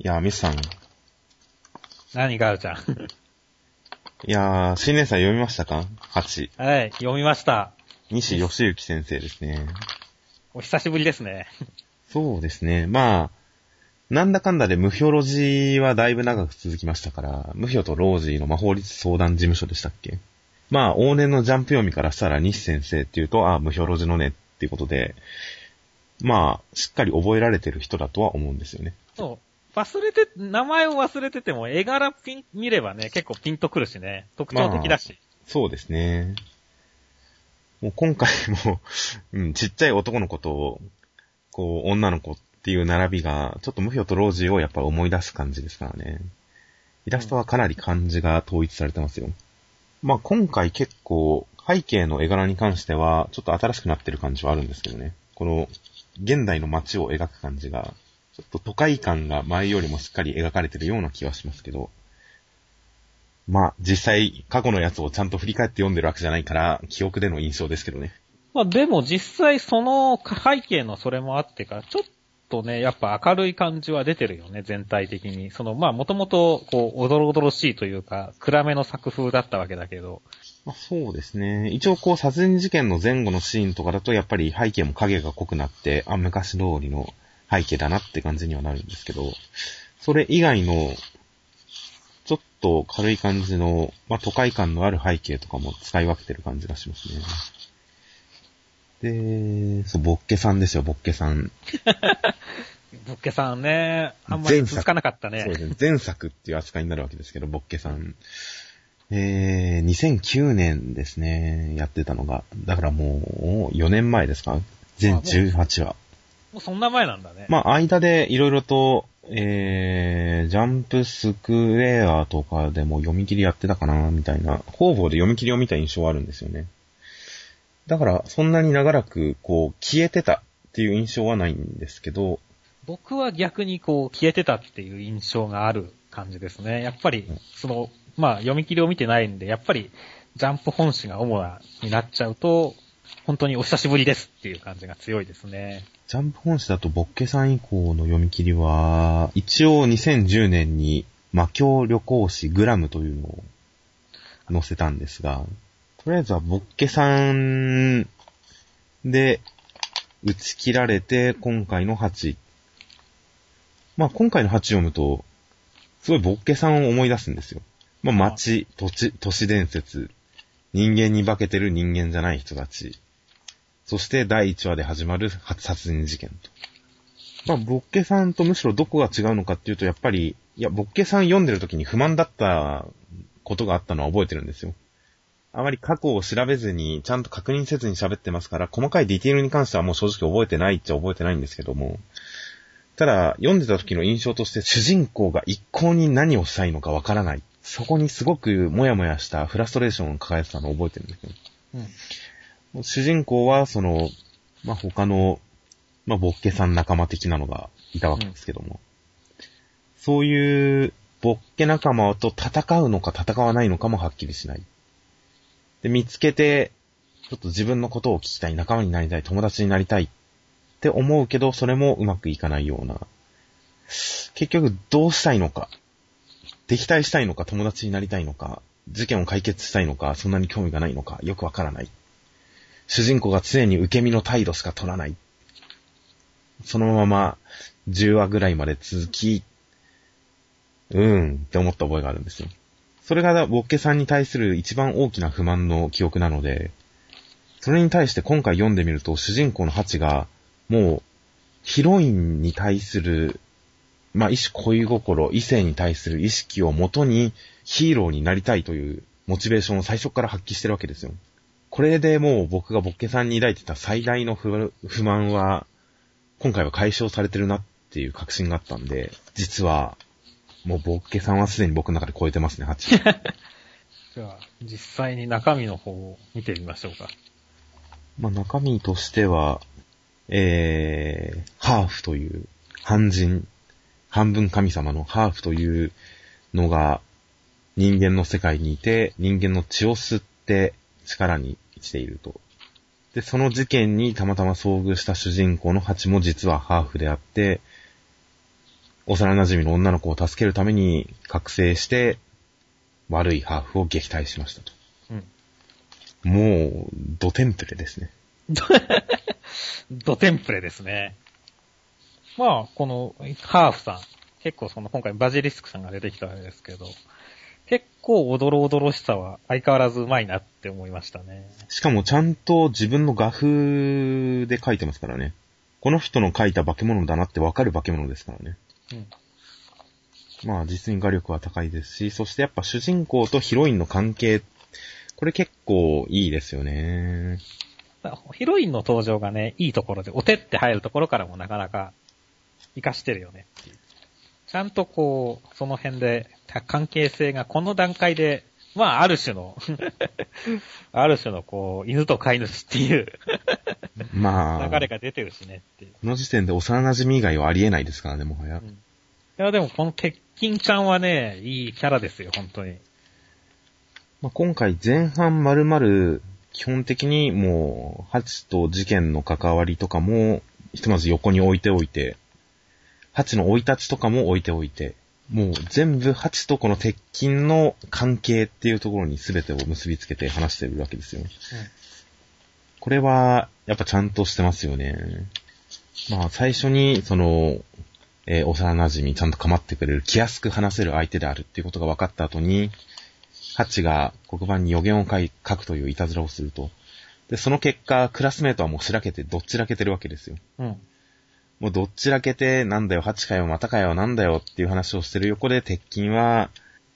いやー、ミスさん。い何があるじゃん。やー、新年祭読みましたか ?8。はい、読みました。西義行先生ですね。お久しぶりですね。そうですね。まあ、なんだかんだで無表ロジーはだいぶ長く続きましたから、無表とロージーの魔法律相談事務所でしたっけ？まあ、往年のジャンプ読みからしたら西先生っていうと、ああ、無表ロジのねっていうことで、まあ、しっかり覚えられてる人だとは思うんですよね。そう。忘れて、名前を忘れてても絵柄ピン、見ればね、結構ピンとくるしね。特徴的だし。そうですね。もう今回も、うん、ちっちゃい男の子と、こう、女の子っていう並びが、ちょっと無表とロージーをやっぱ思い出す感じですからね。イラストはかなり漢字が統一されてますよ。まあ今回結構、背景の絵柄に関しては、ちょっと新しくなってる感じはあるんですけどね。この、現代の街を描く感じが、ちょっと都会感が前よりもしっかり描かれてるような気はしますけど、まあ、実際、過去のやつをちゃんと振り返って読んでるわけじゃないから、記憶での印象ですけどね。まあでも実際その背景のそれもあってか、ちょっとね、やっぱ明るい感じは出てるよね、全体的に。その、まあもともと、こう、おどろおどろしいというか、暗めの作風だったわけだけど、まあ、そうですね。一応こう、殺人事件の前後のシーンとかだと、やっぱり背景も影が濃くなって、あ、昔通りの背景だなって感じにはなるんですけど、それ以外の、ちょっと軽い感じの、まあ、都会感のある背景とかも使い分けてる感じがしますね。で、そう、ボッケさんですよ、ボッケさん。ぶっけさんね、あんまり続かなかったねそう。ですね。前作っていう扱いになるわけですけど、ボッケさん。えー、2009年ですね、やってたのが。だからもう、4年前ですか？全18話。もうそんな前なんだね。まあ、間でいろいろと、えー、ジャンプスクエアとかでも読み切りやってたかな、みたいな。方々で読み切りを見た印象はあるんですよね。だから、そんなに長らく、こう、消えてたっていう印象はないんですけど、僕は逆にこう、消えてたっていう印象がある感じですね。やっぱり、その、まあ、読み切りを見てないんで、やっぱり、ジャンプ本誌が主な、になっちゃうと、本当にお久しぶりですっていう感じが強いですね。ジャンプ本誌だと、ボッケさん以降の読み切りは、一応2010年に魔境旅行誌グラムというのを載せたんですが、とりあえずはボッケさんで打ち切られて、今回の8。まあ今回の8読むと、すごいボッケさんを思い出すんですよ。まあ街、土地、都市伝説、人間に化けてる人間じゃない人たち、そして第1話で始まる殺人事件と。まあ、ボッケさんとむしろどこが違うのかっていうと、やっぱり、いや、ボッケさん読んでる時に不満だったことがあったのは覚えてるんですよ。あまり過去を調べずに、ちゃんと確認せずに喋ってますから、細かいディティールに関してはもう正直覚えてないっちゃ覚えてないんですけども、ただ、読んでた時の印象として主人公が一向に何をしたいのかわからない。そこにすごくもやもやしたフラストレーションを抱えてたのを覚えてるんですよ。うん。主人公は、その、まあ、他の、まあ、ボッケさん仲間的なのがいたわけですけども、そういう、ボッケ仲間と戦うのか戦わないのかもはっきりしない。で、見つけて、ちょっと自分のことを聞きたい、仲間になりたい、友達になりたいって思うけど、それもうまくいかないような。結局、どうしたいのか。敵対したいのか、友達になりたいのか、事件を解決したいのか、そんなに興味がないのか、よくわからない。主人公が常に受け身の態度しか取らない。そのまま10話ぐらいまで続き、うーんって思った覚えがあるんですよ。それがボッケさんに対する一番大きな不満の記憶なので、それに対して今回読んでみると主人公のハチが、もう、ヒロインに対する、まあ、一種恋心、異性に対する意識をもとにヒーローになりたいというモチベーションを最初から発揮してるわけですよ。これでもう僕がボッケさんに抱いてた最大の不不満は、今回は解消されてるなっていう確信があったんで、実は、もうボッケさんはすでに僕の中で超えてますね、8。じゃあ、実際に中身の方を見てみましょうか。まあ、中身としては、えー、ハーフという、半人、半分神様のハーフというのが人間の世界にいて、人間の血を吸って力にしていると。で、その事件にたまたま遭遇した主人公のハチも実はハーフであって、幼馴染の女の子を助けるために覚醒して、悪いハーフを撃退しましたと。うん。もう、ドテンプレですね。ドテンプレですね。まあ、この、ハーフさん、結構その、今回バジリスクさんが出てきたわけですけど、結構おどろおどろしさは相変わらずうまいなって思いましたね。しかもちゃんと自分の画風で描いてますからね。この人の描いた化け物だなってわかる化け物ですからね。うん。まあ実に画力は高いですし、そしてやっぱ主人公とヒロインの関係、これ結構いいですよね。ヒロインの登場がね、いいところで、お手って入るところからもなかなか活かしてるよねっていう。ちゃんとこう、その辺で、関係性がこの段階で、まあ、ある種の、ある種のこう、犬と飼い主っていうまあ、流れが出てるしねっていう。この時点で幼馴染以外はありえないですからね、もはやう。んいや、でもこの鉄筋ちゃんはね、いいキャラですよ、本当に。まあ、今回前半丸々、基本的にもう、ハチと事件の関わりとかも、ひとまず横に置いておいて、ハチの生い立ちとかも置いておいて、もう全部ハチとこの鉄筋の関係っていうところに全てを結びつけて話してるわけですよ。これは、やっぱちゃんとしてますよね。まあ、最初に、その、えー幼馴染ちゃんと構ってくれる、気安く話せる相手であるっていうことが分かった後に、ハチが黒板に予言を書い書くといういたずらをすると。で、その結果、クラスメートはもうしらけて、どっちらけてるわけですよ。うん。うん。もうどっちらけて、なんだよ、ハチかよ、またかよ、なんだよっていう話をしてる横で、鉄筋は、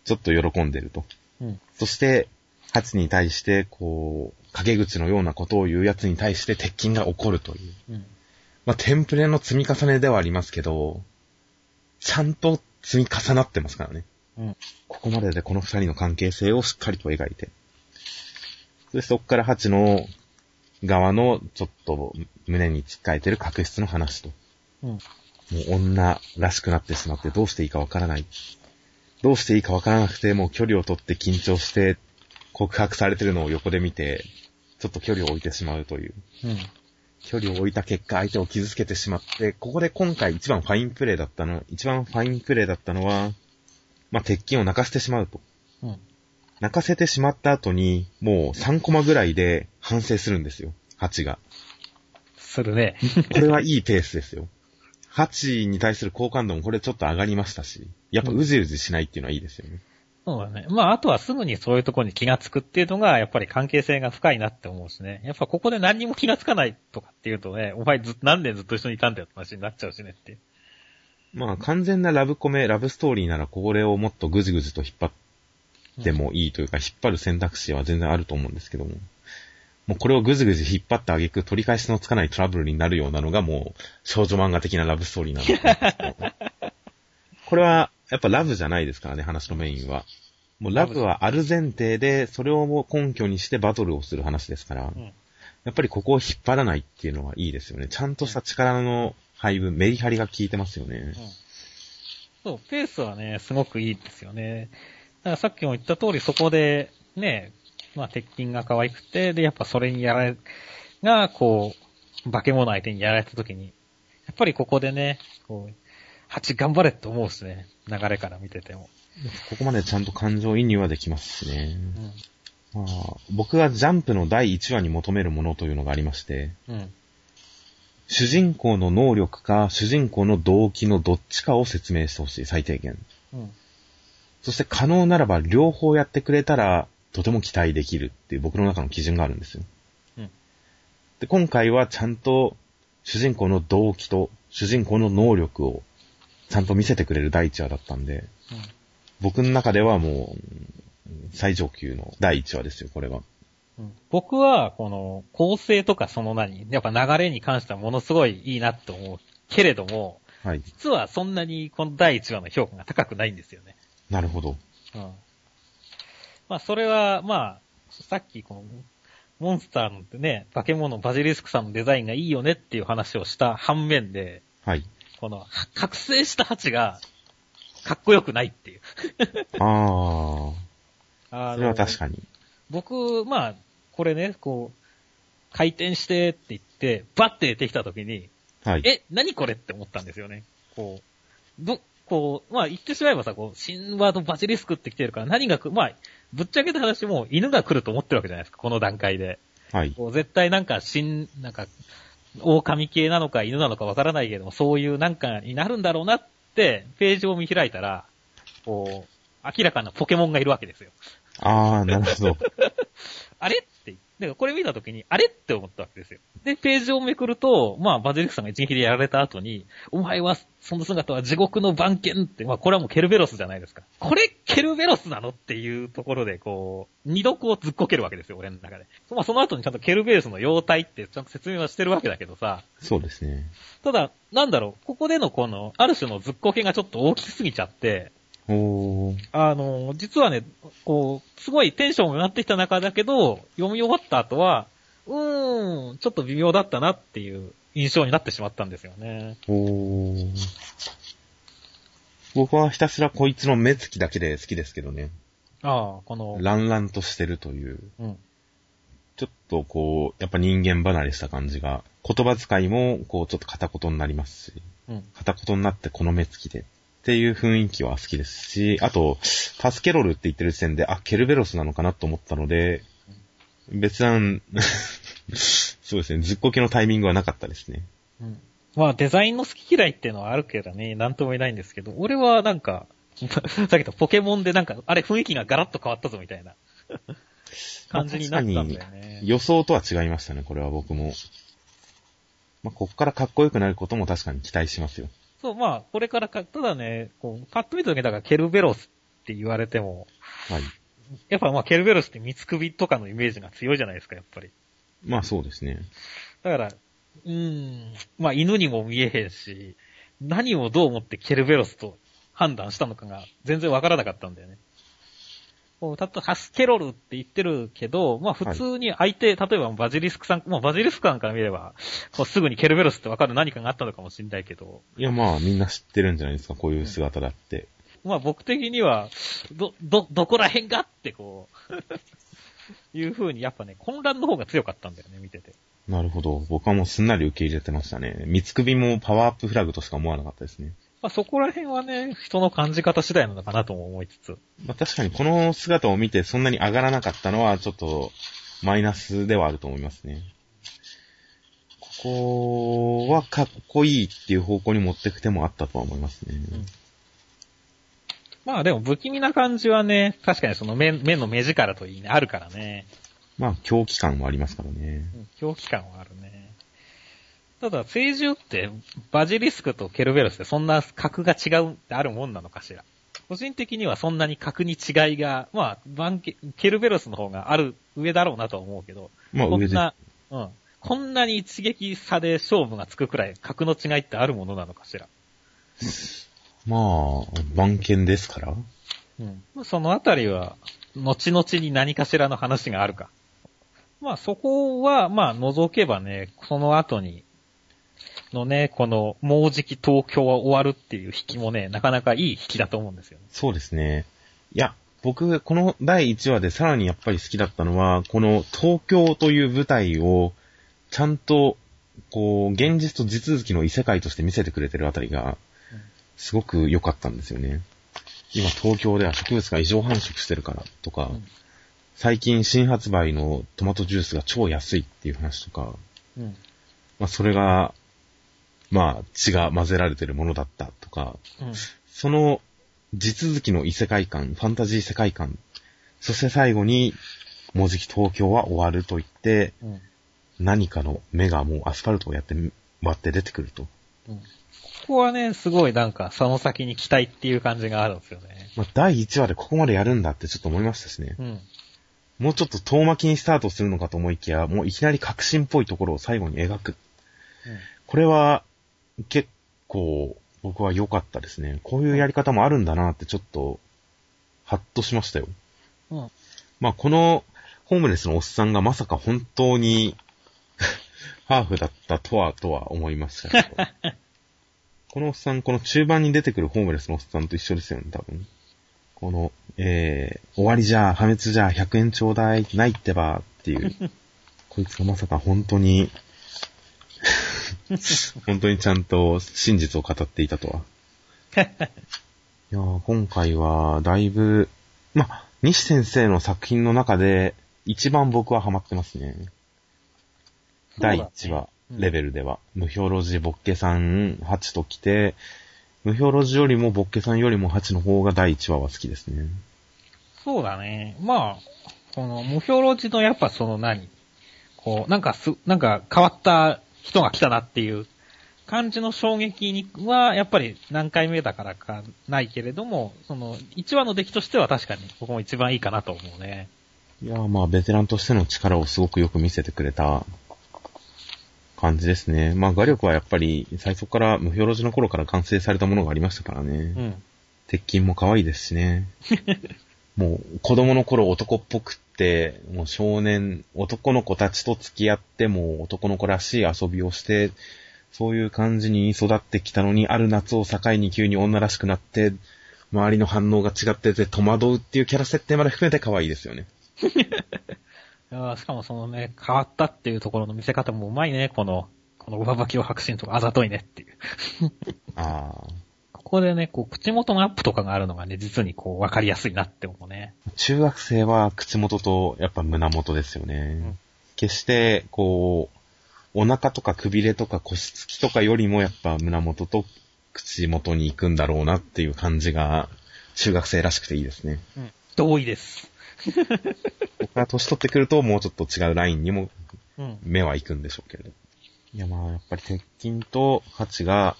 ちょっと喜んでると。うん。そして、ハチに対して、こう、陰口のようなことを言う奴に対して鉄筋が怒るという。うん。まあ、テンプレの積み重ねではありますけど、ちゃんと積み重なってますからね。うん。ここまででこの二人の関係性をしっかりと描いて。で、そこからハチの側のちょっと胸に突っかえてる確執の話と。うん。もう女らしくなってしまってどうしていいかわからない。どうしていいかわからなくて、もう距離を取って緊張して告白されてるのを横で見て、ちょっと距離を置いてしまうという。うん。距離を置いた結果相手を傷つけてしまって、ここで今回一番ファインプレーだったの、一番ファインプレーだったのは、まあ、鉄筋を泣かせてしまうと。うん。泣かせてしまった後に、もう3コマぐらいで反省するんですよ。ハチが。するね。これはいいペースですよ。ハチに対する好感度もこれちょっと上がりましたし、やっぱうじうじしないっていうのはいいですよね。そうだね。まあ、あとはすぐにそういうところに気がつくっていうのが、やっぱり関係性が深いなって思うしね。やっぱここで何にも気がつかないとかっていうとね、お前ず何年ずっと一緒にいたんだよって話になっちゃうしねって。まあ完全なラブコメ、ラブストーリーならこれをもっとぐじぐじと引っ張ってもいいというか、引っ張る選択肢は全然あると思うんですけども。もうこれをぐずぐず引っ張ってあげく取り返しのつかないトラブルになるようなのがもう少女漫画的なラブストーリーなんですけどこれはやっぱラブじゃないですからね、話のメインは。もうラブはある前提で、それをもう根拠にしてバトルをする話ですから、んやっぱりここを引っ張らないっていうのはいいですよね。ちゃんとした力の配分、メリハリが効いてますよね。そう、ペースはね、すごくいいですよね。だからさっきも言った通り、そこで、ね、まあ、鉄筋が可愛くて、で、やっぱそれにやられ、が、こう、化け物相手にやられた時に、やっぱりここでね、こう、蜂頑張れって思うしね、流れから見てても。ここまでちゃんと感情移入はできますしね。うん。まあ、僕がジャンプの第1話に求めるものというのがありまして、うん。主人公の能力か主人公の動機のどっちかを説明してほしい、最低限。うん。そして可能ならば両方やってくれたらとても期待できるっていう僕の中の基準があるんですよ。うんで、今回はちゃんと主人公の動機と主人公の能力をちゃんと見せてくれる第1話だったんで、僕の中ではもううん最上級の第1話ですよ、これは。うん僕は、この、構成とかその何、やっぱ流れに関してはものすごいいいなと思う。けれども、はい。実はそんなにこの第1話の評価が高くないんですよね。なるほど。うん。まあ、それは、まあ、さっきこの、モンスターのね、化け物バジリスクさんのデザインがいいよねっていう話をした反面で、はい。この、は覚醒した蜂が、かっこよくないっていう。あ あ、あそれは確に。かに。僕、まあ、これね、こう、回転してって言って、バッて出てきた時に、はい。え、何これって思ったんですよね。こう、ど、こう、まあ言ってしまえばさ、こう、神話のバジリスクって来てるから何が来まあ、ぶっちゃけた話もう犬が来ると思ってるわけじゃないですか、この段階で。はい。こう絶対なんか、新、なんか、狼系なのか犬なのかわからないけども、そういうなんかになるんだろうなって、ページを見開いたら、こう、明らかなポケモンがいるわけですよ。あー、なるほど。あれって、だからこれ見たときに、あれって思ったわけですよ。で、ページをめくると、まあ、バジリスクさんが一撃でやられた後に、お前は、その姿は地獄の番犬って、まあ、これはもうケルベロスじゃないですか。これ、ケルベロスなのっていうところで、こう、二度こうずっこけるわけですよ、俺の中で。まあ、その後にちゃんとケルベロスの妖体ってちゃんと説明はしてるわけだけどさ、そうですね。ただ、なんだろう、ここでのこの、ある種のずっこけがちょっと大きすぎちゃって。あの、実はね、こう、すごいテンションが上がってきた中だけど、読み終わった後は、うーん、ちょっと微妙だったなっていう印象になってしまったんですよね。僕はひたすらこいつの目つきだけで好きですけどね。ああ、この、ランランとしてるという、うん。ちょっとこう、やっぱ人間離れした感じが、言葉遣いもこうちょっと片言になりますし、うん。片言になってこの目つきでっていう雰囲気は好きですし、あと、タスケロルって言ってる時点で、あ、ケルベロスなのかなと思ったので、別段、そうですね、ずっこけのタイミングはなかったですね。うん。まあ、デザインの好き嫌いっていうのはあるけどね、なんとも言えないんですけど、俺はなんか、さっき言ったポケモンでなんか、あれ雰囲気がガラッと変わったぞみたいな感じになったんだよね。予想とは違いましたね、これは僕も。まあ、こっからかっこよくなることも確かに期待しますよ。そう、まあ、これからか、ただね、こう、パッと見た時だからケルベロスって言われても、はい。やっぱまあ、ケルベロスって三つ首とかのイメージが強いじゃないですか、やっぱり。まあそうですね。だから、うーん、まあ、犬にも見えへんし、何をどう思ってケルベロスと判断したのかが全然わからなかったんだよね。こうたとハスケロルって言ってるけど、まあ普通に相手、例えばバジリスクさん、まあバジリスクさんから見れば、こうすぐにケルベロスってわかる何かがあったのかもしれないけど、いやまあみんな知ってるんじゃないですか、こういう姿だって。まあ僕的には、ど、ど、どこら辺がってこう、いう風にやっぱね、混乱の方が強かったんだよね、見てて。なるほど。僕はもうすんなり受け入れてましたね。三つ首もパワーアップフラグとしか思わなかったですね。まあそこら辺はね、人の感じ方次第なのかなとも思いつつ。まあ確かにこの姿を見てそんなに上がらなかったのはちょっとマイナスではあると思いますね。ここはかっこいいっていう方向に持ってく手もあったとは思いますね。まあでも不気味な感じはね、確かにその目目の目力といいね、あるからね。まあ狂気感もありますからね。うん狂気感はあるね。ただ、聖獣って、バジリスクとケルベロスってそんな格が違うってあるもんなのかしら？個人的にはそんなに格に違いが、まあ、バンケ、ケルベロスの方がある、上だろうなとは思うけど、まあ。こんな、うん。こんなに一撃差で勝負がつくくらい格の違いってあるものなのかしら？まあ、番犬ですから。うん。そのあたりは、後々に何かしらの話があるか。まあそこは、まあ除けばね、その後に、のね、この、もうじき東京は終わるっていう引きもね、なかなかいい引きだと思うんですよね。そうですね。いや、僕、この第1話でさらにやっぱり好きだったのは、この東京という舞台を、ちゃんと、こう、現実と地続きの異世界として見せてくれてるあたりがうん、すごく良かったんですよね。今、東京では植物が異常繁殖してるからとか、うん最近新発売のトマトジュースが超安いっていう話とか、うん。まあ、それが、まあ、血が混ぜられてるものだったとか、うん。その地続きの異世界観、ファンタジー世界観、そして最後に、もうじき東京は終わると言って、うん。何かの目がもうアスファルトをやって割って出てくると。うん。ここはね、すごいなんか、その先に期待っていう感じがあるんですよね。まあ、第1話でここまでやるんだってちょっと思いましたしね。うん。もうちょっと遠巻きにスタートするのかと思いきや、もういきなり革新っぽいところを最後に描く。これは、結構、僕は良かったですね。こういうやり方もあるんだなってちょっと、ハッとしましたよ。うん。うん。まあ、この、ホームレスのおっさんがまさか本当に、ハーフだったとは、とは思いましたけど。このおっさん、この中盤に出てくるホームレスのおっさんと一緒ですよね、多分。この、えー、終わりじゃ、破滅じゃ、100円ちょうだい、ないってば、っていう。こいつがまさか本当に、本当にちゃんと真実を語っていたとは。いやー今回は、だいぶ、まあ、西先生の作品の中で、一番僕はハマってますね。第1話、レベルでは。無表ロジボッケさん8と来て、無表ロジよりもボッケさんよりも8の方が第1話は好きですね。そうだね。まあ、この無表ロジのやっぱその何？こう、なんかす、なんか変わった人が来たなっていう感じの衝撃には、やっぱり何回目だからかないけれども、その、1話の出来としては確かにここも一番いいかなと思うね。いやーまあ、ベテランとしての力をすごくよく見せてくれた感じですね。まあ、画力はやっぱり最初から無表ロジの頃から完成されたものがありましたからね。うん。鉄筋も可愛いですしね。もう子供の頃男っぽくもう少年、男の子たちと付き合って、もう男の子らしい遊びをして、そういう感じに育ってきたのに、ある夏を境に急に女らしくなって、周りの反応が違ってて戸惑うっていうキャラ設定まで含めて可愛いですよね。いやーしかもそのね、変わったっていうところの見せ方もうまいね、この、この上履きを白真とかあざといねっていう。ああ。ここでね、こう、口元のアップとかがあるのがね、実にこう、わかりやすいなって思うね。中学生は口元とやっぱ胸元ですよね。ん決して、こう、お腹とかくびれとか腰つきとかよりもやっぱ胸元と口元に行くんだろうなっていう感じが中学生らしくていいですね。うん。同意です。ここから年取ってくるともうちょっと違うラインにもうん。目は行くんでしょうけれど。いやまあやっぱり鉄筋とハチが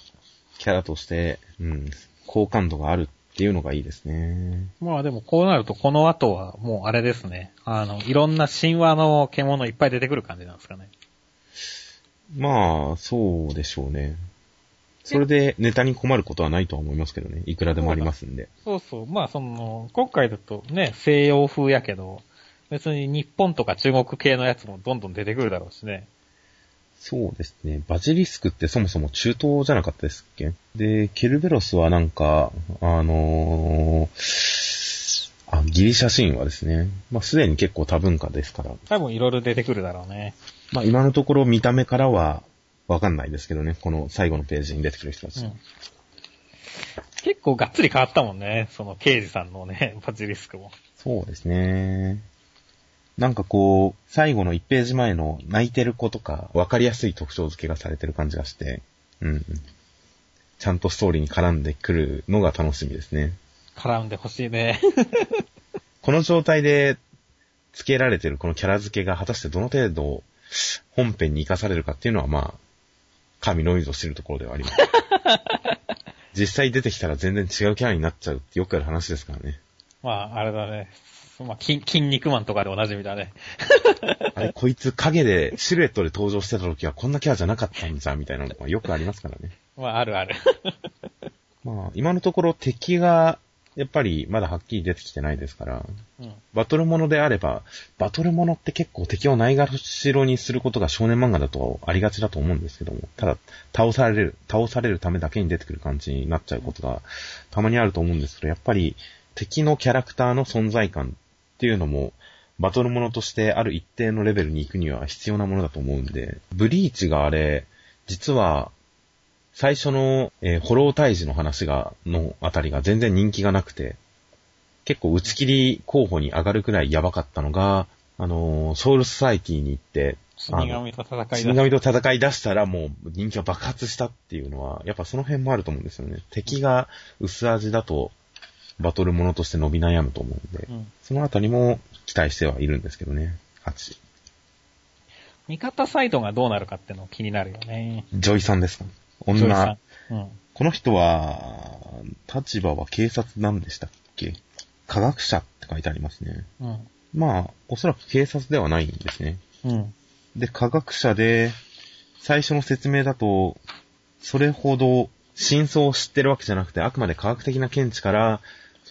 キャラとして、うん、好感度があるっていうのがいいですね。まあでもこうなるとこの後はもうあれですね。あの、いろんな神話の獣いっぱい出てくる感じなんですかね。まあ、そうでしょうね。それでネタに困ることはないとは思いますけどね。いくらでもありますんで。そうそう。まあその、今回だとね、西洋風やけど、別に日本とか中国系のやつもどんどん出てくるだろうしね。そうですね。バジリスクってそもそも中東じゃなかったですっけ？で、ケルベロスはなんか、あのーあ、ギリシャ神話ですね。まあ、すでに結構多文化ですから。多分いろいろ出てくるだろうね。まあ、今のところ見た目からはわかんないですけどね。この最後のページに出てくる人たち。うん。結構がっつり変わったもんね。その刑事さんのね、バジリスクも。そうですね。なんかこう、最後の1ページ前の泣いてる子とか、わかりやすい特徴付けがされてる感じがして、うん。ちゃんとストーリーに絡んでくるのが楽しみですね。絡んでほしいね。この状態で付けられてるこのキャラ付けが果たしてどの程度本編に活かされるかっていうのはまあ、神のみぞ知るところではあります。実際出てきたら全然違うキャラになっちゃうってよくある話ですからね。まあ、あれだね。まあ、筋、筋肉マンとかでおなじみだね。あれ、こいつ影で、シルエットで登場してた時はこんなキャラじゃなかったんじゃ、みたいなのがよくありますからね。まあ、あるある。まあ、今のところ敵が、やっぱりまだはっきり出てきてないですから、うん。バトルものであれば、バトルものって結構敵をないがしろにすることが少年漫画だとありがちだと思うんですけども、ただ、倒される、倒されるためだけに出てくる感じになっちゃうことがたまにあると思うんですけど、やっぱり敵のキャラクターの存在感っていうのも、バトルものとしてある一定のレベルに行くには必要なものだと思うんで、ブリーチがあれ、実は、最初の、えー、ホロー退治の話が、のあたりが全然人気がなくて、結構打ち切り候補に上がるくらいやばかったのが、あのーソウルソサイティに行って、死神と戦いだ。死神と戦い出したらもう人気が爆発したっていうのは、やっぱその辺もあると思うんですよね。敵が薄味だと、バトルものとして伸び悩むと思うんで、うん。そのあたりも期待してはいるんですけどね。8。味方サイドがどうなるかっての気になるよね。ジョイさんですか？女ん。うん。この人は、立場は警察なんでしたっけ？科学者って書いてありますね。うん。まあ、おそらく警察ではないんですね。うん。で、科学者で、最初の説明だと、それほど真相を知ってるわけじゃなくて、あくまで科学的な見地から、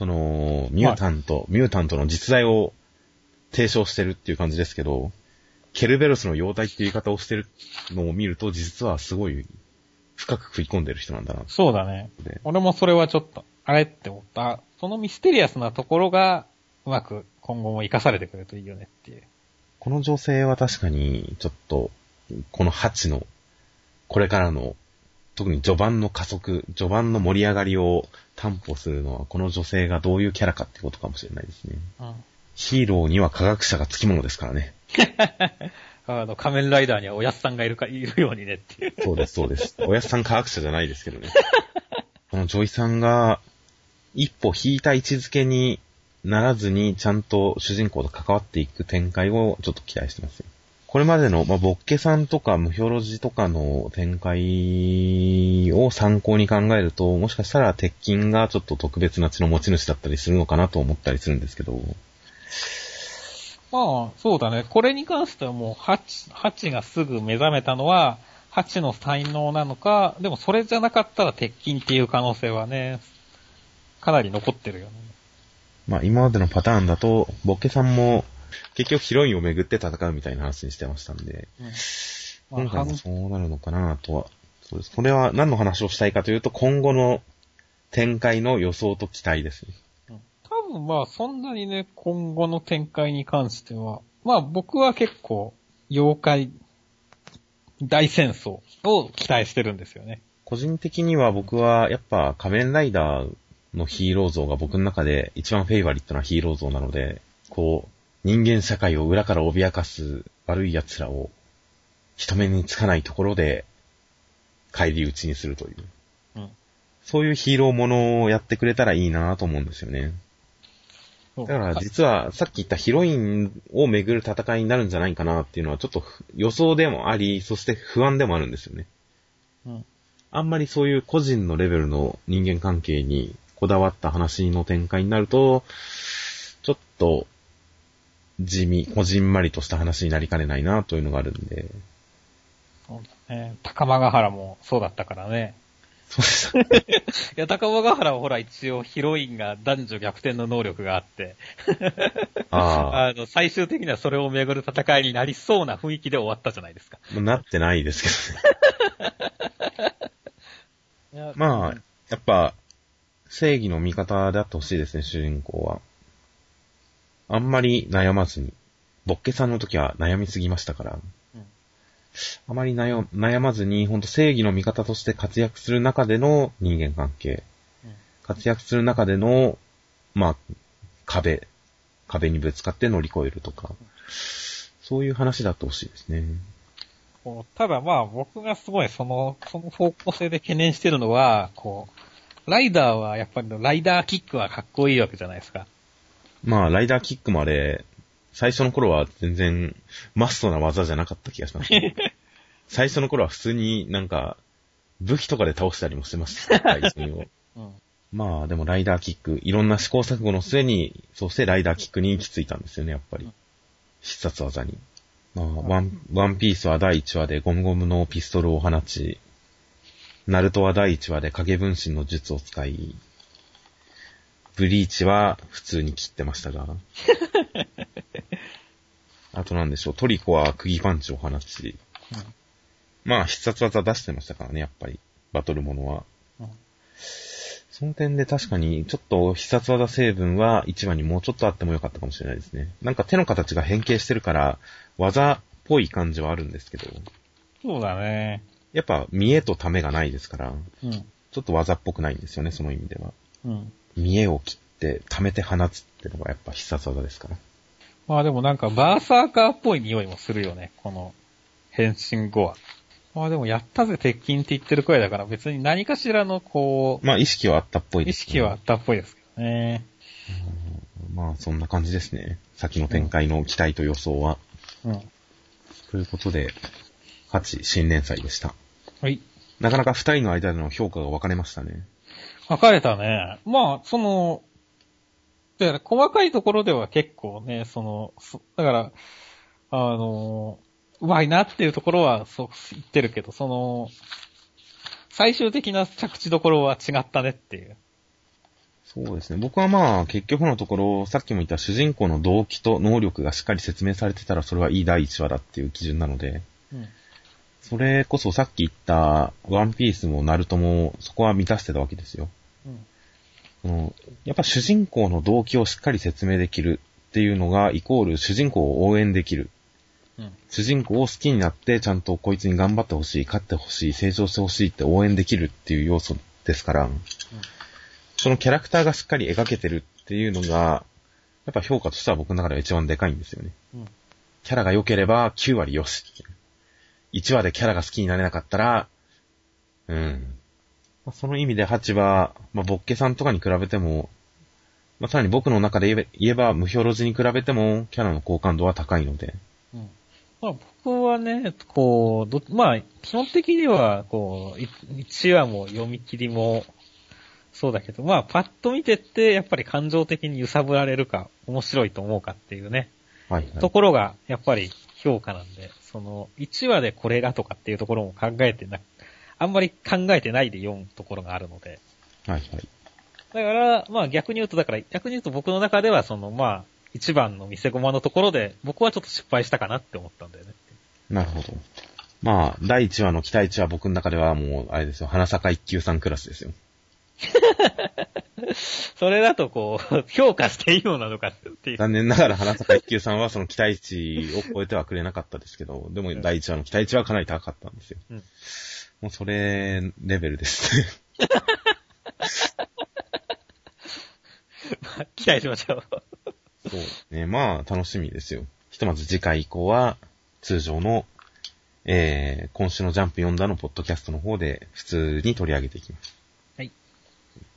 その、ミュータント、ミュータントの実在を提唱してるっていう感じですけど、ケルベロスの容体っていう言い方をしてるのを見ると、実はすごい深く食い込んでる人なんだなそうだね。俺もそれはちょっと、あれって思った。そのミステリアスなところが、うまく今後も活かされてくれるといいよねっていう。この女性は確かに、ちょっと、このハチの、これからの特に序盤の加速、序盤の盛り上がりを担保するのは、この女性がどういうキャラかってことかもしれないですね。うん。ヒーローには科学者がつきものですからね。あの、仮面ライダーにはおやっさんがいるか、いるようにねっていう。そうです、そうです。おやっさん科学者じゃないですけどね。このジョイさんが、一歩引いた位置づけにならずに、ちゃんと主人公と関わっていく展開をちょっと期待してますよ。これまでの、まあ、ボッケさんとかムヒョロジとかの展開を参考に考えると、もしかしたら鉄筋がちょっと特別な血の持ち主だったりするのかなと思ったりするんですけど、まあ、そうだね。これに関してはもう、ハチ、ハチがすぐ目覚めたのは、ハチの才能なのか、でもそれじゃなかったら鉄筋っていう可能性はね、かなり残ってるよね。まあ今までのパターンだと、ボッケさんも結局ヒロインをめぐって戦うみたいな話にしてましたんで、うん。まあ、今回も半そうなるのかなとは。そうです。これは何の話をしたいかというと、今後の展開の予想と期待ですね。多分まあそんなにね、今後の展開に関しては、まあ僕は結構、妖怪大戦争を期待してるんですよね。個人的には僕はやっぱ仮面ライダーのヒーロー像が僕の中で一番フェイバリットなヒーロー像なので、こう、人間社会を裏から脅かす悪い奴らを人目につかないところで帰り討ちにするという。うん。そういうヒーローものをやってくれたらいいなと思うんですよね。だから実はさっき言ったヒロインをめぐる戦いになるんじゃないかなっていうのはちょっと予想でもあり、そして不安でもあるんですよね。うん。あんまりそういう個人のレベルの人間関係にこだわった話の展開になると、ちょっと地味、こじんまりとした話になりかねないなというのがあるんで。そうだね。高間ヶ原もそうだったからね。そうです。いや、高間ヶ原はほら一応ヒロインが男女逆転の能力があって、ああ。あの、最終的にはそれをめぐる戦いになりそうな雰囲気で終わったじゃないですか。なってないですけどね。まあ、やっぱ、正義の味方であってほしいですね、主人公は。あんまり悩まずに。ボッケさんの時は悩みすぎましたから。うんあまり悩悩まずに、ほんと正義の味方として活躍する中での人間関係。うん活躍する中での、まあ、壁。壁にぶつかって乗り越えるとか。そういう話だってほしいですね。ただまあ僕がすごいその、その方向性で懸念してるのは、こう、ライダーはやっぱりライダーキックはかっこいいわけじゃないですか。まあ、ライダーキックもあれ、最初の頃は全然マストな技じゃなかった気がします。最初の頃は普通になんか、武器とかで倒したりもしてました。対戦をうん。まあ、でもライダーキック、いろんな試行錯誤の末に、そしてライダーキックに行き着いたんですよね、やっぱり。必殺技に。まあ、ワン、ワンピースは第1話でゴムゴムのピストルを放ち、ナルトは第1話で影分身の術を使い、ブリーチは普通に切ってましたが。あとなんでしょう、トリコは釘パンチを放ち、まあ必殺技出してましたからね、やっぱり。バトルものは。うんその点で確かに、ちょっと必殺技成分は1話にもうちょっとあってもよかったかもしれないですね。なんか手の形が変形してるから、技っぽい感じはあるんですけど、そうだね。やっぱ見栄とためがないですから、うん。ちょっと技っぽくないんですよね、その意味では。うん。見栄を切って、溜めて放つってのがやっぱ必殺技ですから。まあでもなんかバーサーカーっぽい匂いもするよね、この変身後は。まあでもやったぜ鉄筋って言ってるくらいだから別に何かしらのこまあ意識はあったっぽう、意いです、識はあったっぽいですけどね。まあそんな感じですね。先の展開の期待と予想は。うん。ということで、8新連載でした。はい。なかなか二人の間での評価が分かれましたね。分かれたね。まあ、その、だから細かいところでは結構ね、その、そだから、あの、うまいなっていうところはそう言ってるけど、その、最終的な着地どころは違ったねっていう。そうですね。僕はまあ、結局のところ、さっきも言った主人公の動機と能力がしっかり説明されてたら、それはいい第一話だっていう基準なので、うん。それこそさっき言った、ワンピースもナルトも、そこは満たしてたわけですよ。うん。やっぱ主人公の動機をしっかり説明できるっていうのが、イコール主人公を応援できるうん。主人公を好きになって、ちゃんとこいつに頑張ってほしい、勝ってほしい、成長してほしいって応援できるっていう要素ですから、そのキャラクターがしっかり描けてるっていうのが、やっぱ評価としては僕の中では一番でかいんですよね。うん。キャラが良ければ9割よしっていう。1話でキャラが好きになれなかったら、うん。まあその意味で8は、まあ、ボッケさんとかに比べても、まあ、さらに僕の中で言えば、無表ロジに比べても、キャラの好感度は高いので、うん。まあ僕はね、こう、ど、まあ基本的には、こう、1話も読み切りも、そうだけど、まあパッと見てって、やっぱり感情的に揺さぶられるか、面白いと思うかっていうね、はい、はい。ところが、やっぱり評価なんで、その、1話でこれがとかっていうところも考えてな、あんまり考えてないで読むところがあるので、はい、はい。だから、まあ逆に言うと、だから、逆に言うと僕の中では、その、まあ、一番の見せ駒のところで、僕はちょっと失敗したかなって思ったんだよね。なるほど。まあ、第1話の期待値は僕の中ではもう、あれですよ、花坂一級さんクラスですよ。それだとこう、評価していいのなのかっていう。残念ながら花坂一級さんはその期待値を超えてはくれなかったですけど、でも第1話の期待値はかなり高かったんですよ。うんもうそれ、レベルですね。まあ期待しましょう。そうね。まあ、楽しみですよ。ひとまず次回以降は、通常の、えー、今週のジャンプ読んだのポッドキャストの方で普通に取り上げていきます。